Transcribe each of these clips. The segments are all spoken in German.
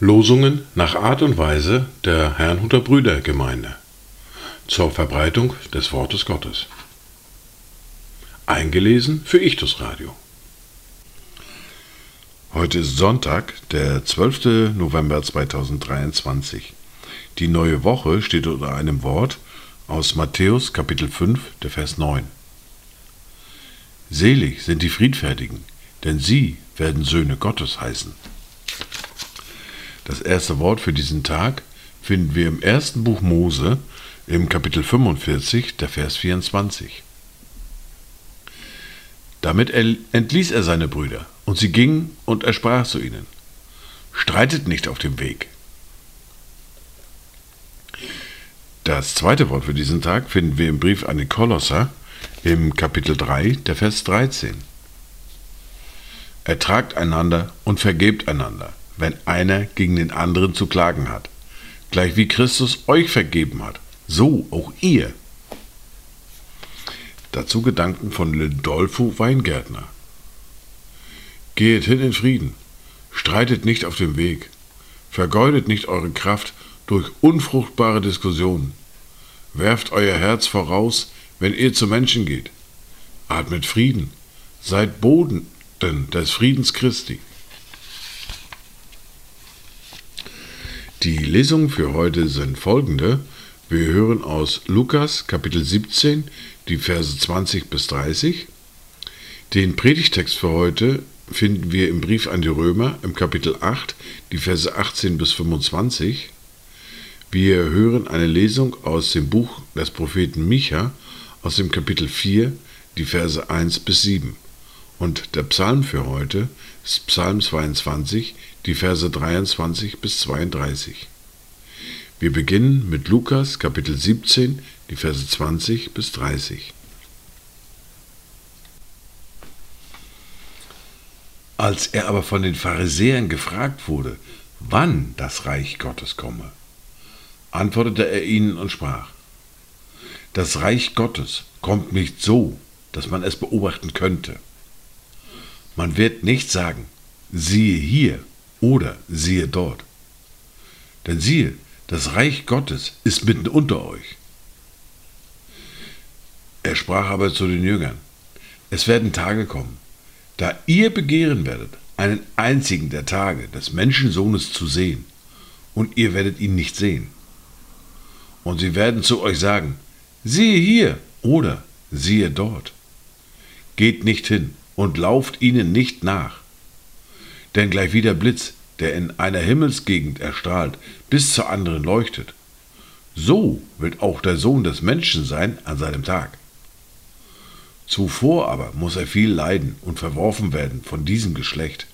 Losungen nach Art und Weise der Herrnhuter Brüdergemeinde zur Verbreitung des Wortes Gottes. Eingelesen für Ichtus Radio. Heute ist Sonntag, der 12. November 2023. Die neue Woche steht unter einem Wort aus Matthäus Kapitel 5, der Vers 9. Selig sind die Friedfertigen, denn sie werden Söhne Gottes heißen. Das erste Wort für diesen Tag finden wir im ersten Buch Mose im Kapitel 45, der Vers 24. Damit entließ er seine Brüder, und sie gingen, und er sprach zu ihnen, Streitet nicht auf dem Weg. Das zweite Wort für diesen Tag finden wir im Brief an die Kolosser im Kapitel 3, der Vers 13. Ertragt einander und vergebt einander, wenn einer gegen den anderen zu klagen hat. Gleich wie Christus euch vergeben hat, so auch ihr. Dazu Gedanken von Lindolfo Weingärtner. Gehet hin in Frieden, streitet nicht auf dem Weg, vergeudet nicht eure Kraft durch unfruchtbare Diskussionen, werft euer Herz voraus, wenn ihr zu Menschen geht, atmet Frieden, seid Boden des Friedens Christi. Die Lesungen für heute sind folgende. Wir hören aus Lukas Kapitel 17 die Verse 20 bis 30. Den Predigtext für heute finden wir im Brief an die Römer im Kapitel 8 die Verse 18 bis 25. Wir hören eine Lesung aus dem Buch des Propheten Micha aus dem Kapitel 4 die Verse 1 bis 7. Und der Psalm für heute ist Psalm 22, die Verse 23 bis 32. Wir beginnen mit Lukas Kapitel 17, die Verse 20 bis 30. Als er aber von den Pharisäern gefragt wurde, wann das Reich Gottes komme, antwortete er ihnen und sprach, das Reich Gottes kommt nicht so, dass man es beobachten könnte. Man wird nicht sagen, siehe hier oder siehe dort. Denn siehe, das Reich Gottes ist mitten unter euch. Er sprach aber zu den Jüngern, es werden Tage kommen, da ihr begehren werdet, einen einzigen der Tage des Menschensohnes zu sehen, und ihr werdet ihn nicht sehen. Und sie werden zu euch sagen, siehe hier oder siehe dort. Geht nicht hin, und lauft ihnen nicht nach. Denn gleich wie der Blitz, der in einer Himmelsgegend erstrahlt, bis zur anderen leuchtet, so wird auch der Sohn des Menschen sein an seinem Tag. Zuvor aber muss er viel leiden und verworfen werden von diesem Geschlecht.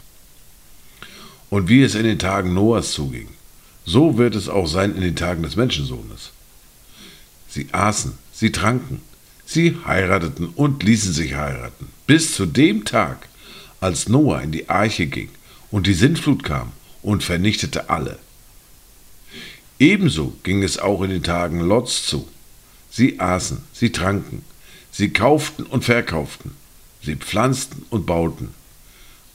Und wie es in den Tagen Noahs zuging, so wird es auch sein in den Tagen des Menschensohnes. Sie aßen, sie tranken, Sie heirateten und ließen sich heiraten, bis zu dem Tag, als Noah in die Arche ging und die Sintflut kam und vernichtete alle. Ebenso ging es auch in den Tagen Lots zu. Sie aßen, sie tranken, sie kauften und verkauften, sie pflanzten und bauten.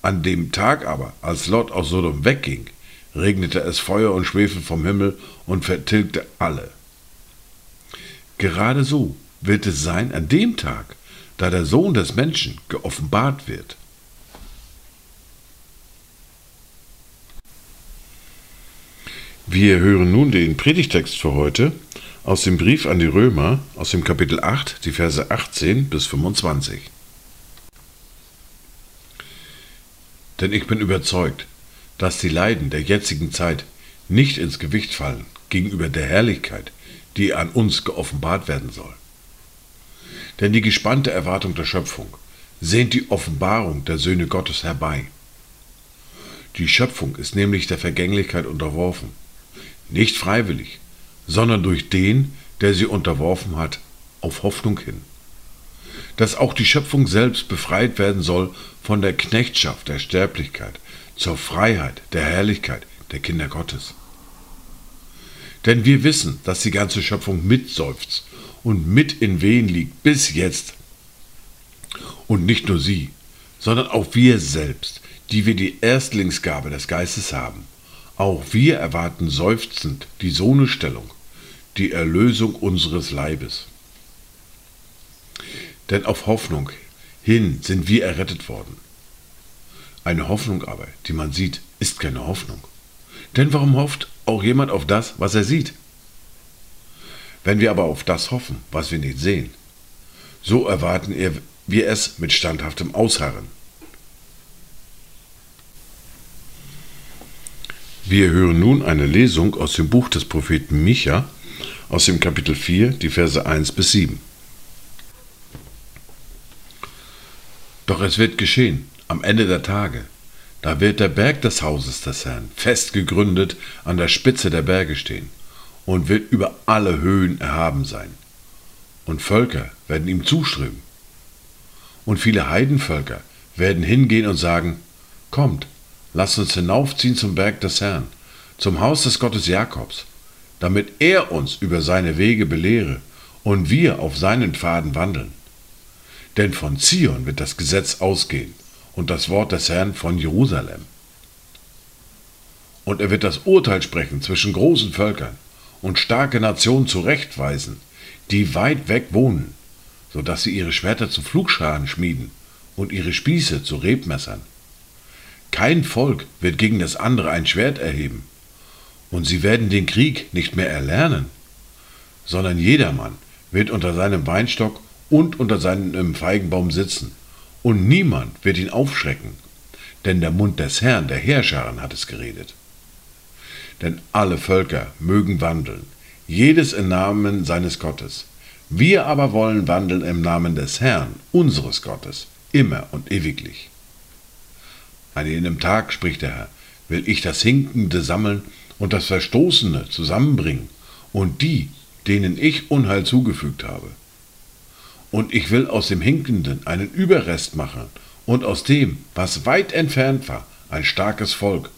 An dem Tag aber, als Lot aus Sodom wegging, regnete es Feuer und Schwefel vom Himmel und vertilgte alle. Gerade so wird es sein an dem Tag, da der Sohn des Menschen geoffenbart wird. Wir hören nun den Predigtext für heute aus dem Brief an die Römer aus dem Kapitel 8, die Verse 18 bis 25. Denn ich bin überzeugt, dass die Leiden der jetzigen Zeit nicht ins Gewicht fallen gegenüber der Herrlichkeit, die an uns geoffenbart werden soll. Denn die gespannte Erwartung der Schöpfung sehnt die Offenbarung der Söhne Gottes herbei. Die Schöpfung ist nämlich der Vergänglichkeit unterworfen, nicht freiwillig, sondern durch den, der sie unterworfen hat, auf Hoffnung hin. Dass auch die Schöpfung selbst befreit werden soll von der Knechtschaft der Sterblichkeit zur Freiheit der Herrlichkeit der Kinder Gottes. Denn wir wissen, dass die ganze Schöpfung mitseufzt und mit in Wehen liegt bis jetzt. Und nicht nur sie, sondern auch wir selbst, die wir die Erstlingsgabe des Geistes haben. Auch wir erwarten seufzend die Sohnestellung, die Erlösung unseres Leibes. Denn auf Hoffnung hin sind wir errettet worden. Eine Hoffnung aber, die man sieht, ist keine Hoffnung. Denn warum hofft auch jemand auf das, was er sieht? Wenn wir aber auf das hoffen, was wir nicht sehen, so erwarten wir es mit standhaftem Ausharren. Wir hören nun eine Lesung aus dem Buch des Propheten Micha, aus dem Kapitel 4, die Verse 1 bis 7. Doch es wird geschehen, am Ende der Tage, da wird der Berg des Hauses des Herrn fest gegründet an der Spitze der Berge stehen und wird über alle Höhen erhaben sein. Und Völker werden ihm zuströmen. Und viele Heidenvölker werden hingehen und sagen, Kommt, lasst uns hinaufziehen zum Berg des Herrn, zum Haus des Gottes Jakobs, damit er uns über seine Wege belehre und wir auf seinen Pfaden wandeln. Denn von Zion wird das Gesetz ausgehen und das Wort des Herrn von Jerusalem. Und er wird das Urteil sprechen zwischen großen Völkern und starke Nationen zurechtweisen, die weit weg wohnen, so dass sie ihre Schwerter zu Flugscharen schmieden und ihre Spieße zu Rebmessern. Kein Volk wird gegen das andere ein Schwert erheben, und sie werden den Krieg nicht mehr erlernen, sondern jedermann wird unter seinem Weinstock und unter seinem Feigenbaum sitzen, und niemand wird ihn aufschrecken, denn der Mund des Herrn, der Herrscharen, hat es geredet. Denn alle Völker mögen wandeln, jedes im Namen seines Gottes. Wir aber wollen wandeln im Namen des Herrn, unseres Gottes, immer und ewiglich. An jenem Tag, spricht der Herr, will ich das Hinkende sammeln und das Verstoßene zusammenbringen und die, denen ich Unheil zugefügt habe. Und ich will aus dem Hinkenden einen Überrest machen und aus dem, was weit entfernt war, ein starkes Volk.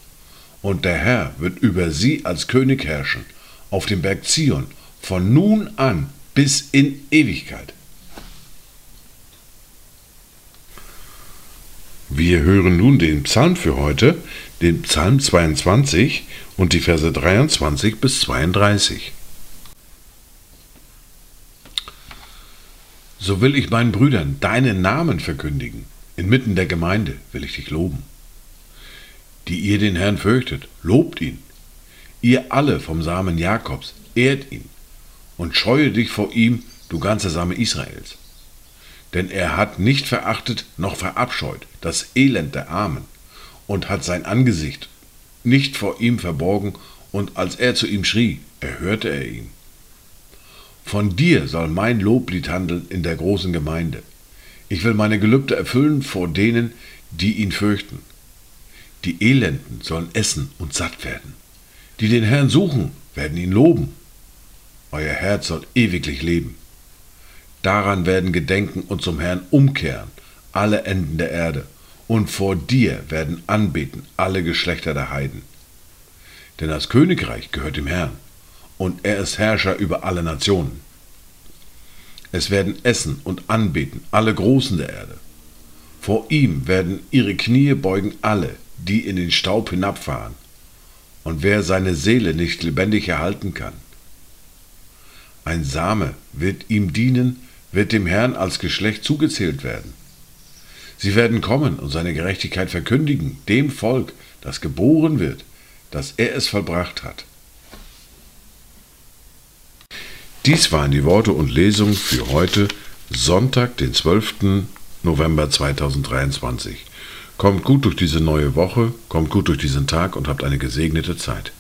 Und der Herr wird über sie als König herrschen, auf dem Berg Zion, von nun an bis in Ewigkeit. Wir hören nun den Psalm für heute, den Psalm 22 und die Verse 23 bis 32. So will ich meinen Brüdern deinen Namen verkündigen. Inmitten der Gemeinde will ich dich loben. Die ihr den Herrn fürchtet, lobt ihn. Ihr alle vom Samen Jakobs, ehrt ihn und scheue dich vor ihm, du ganze Same Israels denn er hat nicht verachtet noch verabscheut das Elend der Armen und hat sein Angesicht nicht vor ihm verborgen, und als er zu ihm schrie, erhörte er ihn. Von dir soll mein Loblied handeln in der großen Gemeinde. Ich will meine Gelübde erfüllen vor denen, die ihn fürchten. Die Elenden sollen essen und satt werden. Die den Herrn suchen, werden ihn loben. Euer Herz soll ewiglich leben. Daran werden gedenken und zum Herrn umkehren alle Enden der Erde, und vor dir werden anbeten alle Geschlechter der Heiden. Denn das Königreich gehört dem Herrn, und er ist Herrscher über alle Nationen. Es werden essen und anbeten alle Großen der Erde. Vor ihm werden ihre Knie beugen alle, die in den Staub hinabfahren, und wer seine Seele nicht lebendig erhalten kann. Ein Same wird ihm dienen, wird dem Herrn als Geschlecht zugezählt werden. Sie werden kommen und seine Gerechtigkeit verkündigen, dem Volk, das geboren wird, dass er es vollbracht hat. Dies waren die Worte und Lesungen für heute, Sonntag, den 12. November 2023. Kommt gut durch diese neue Woche, kommt gut durch diesen Tag und habt eine gesegnete Zeit.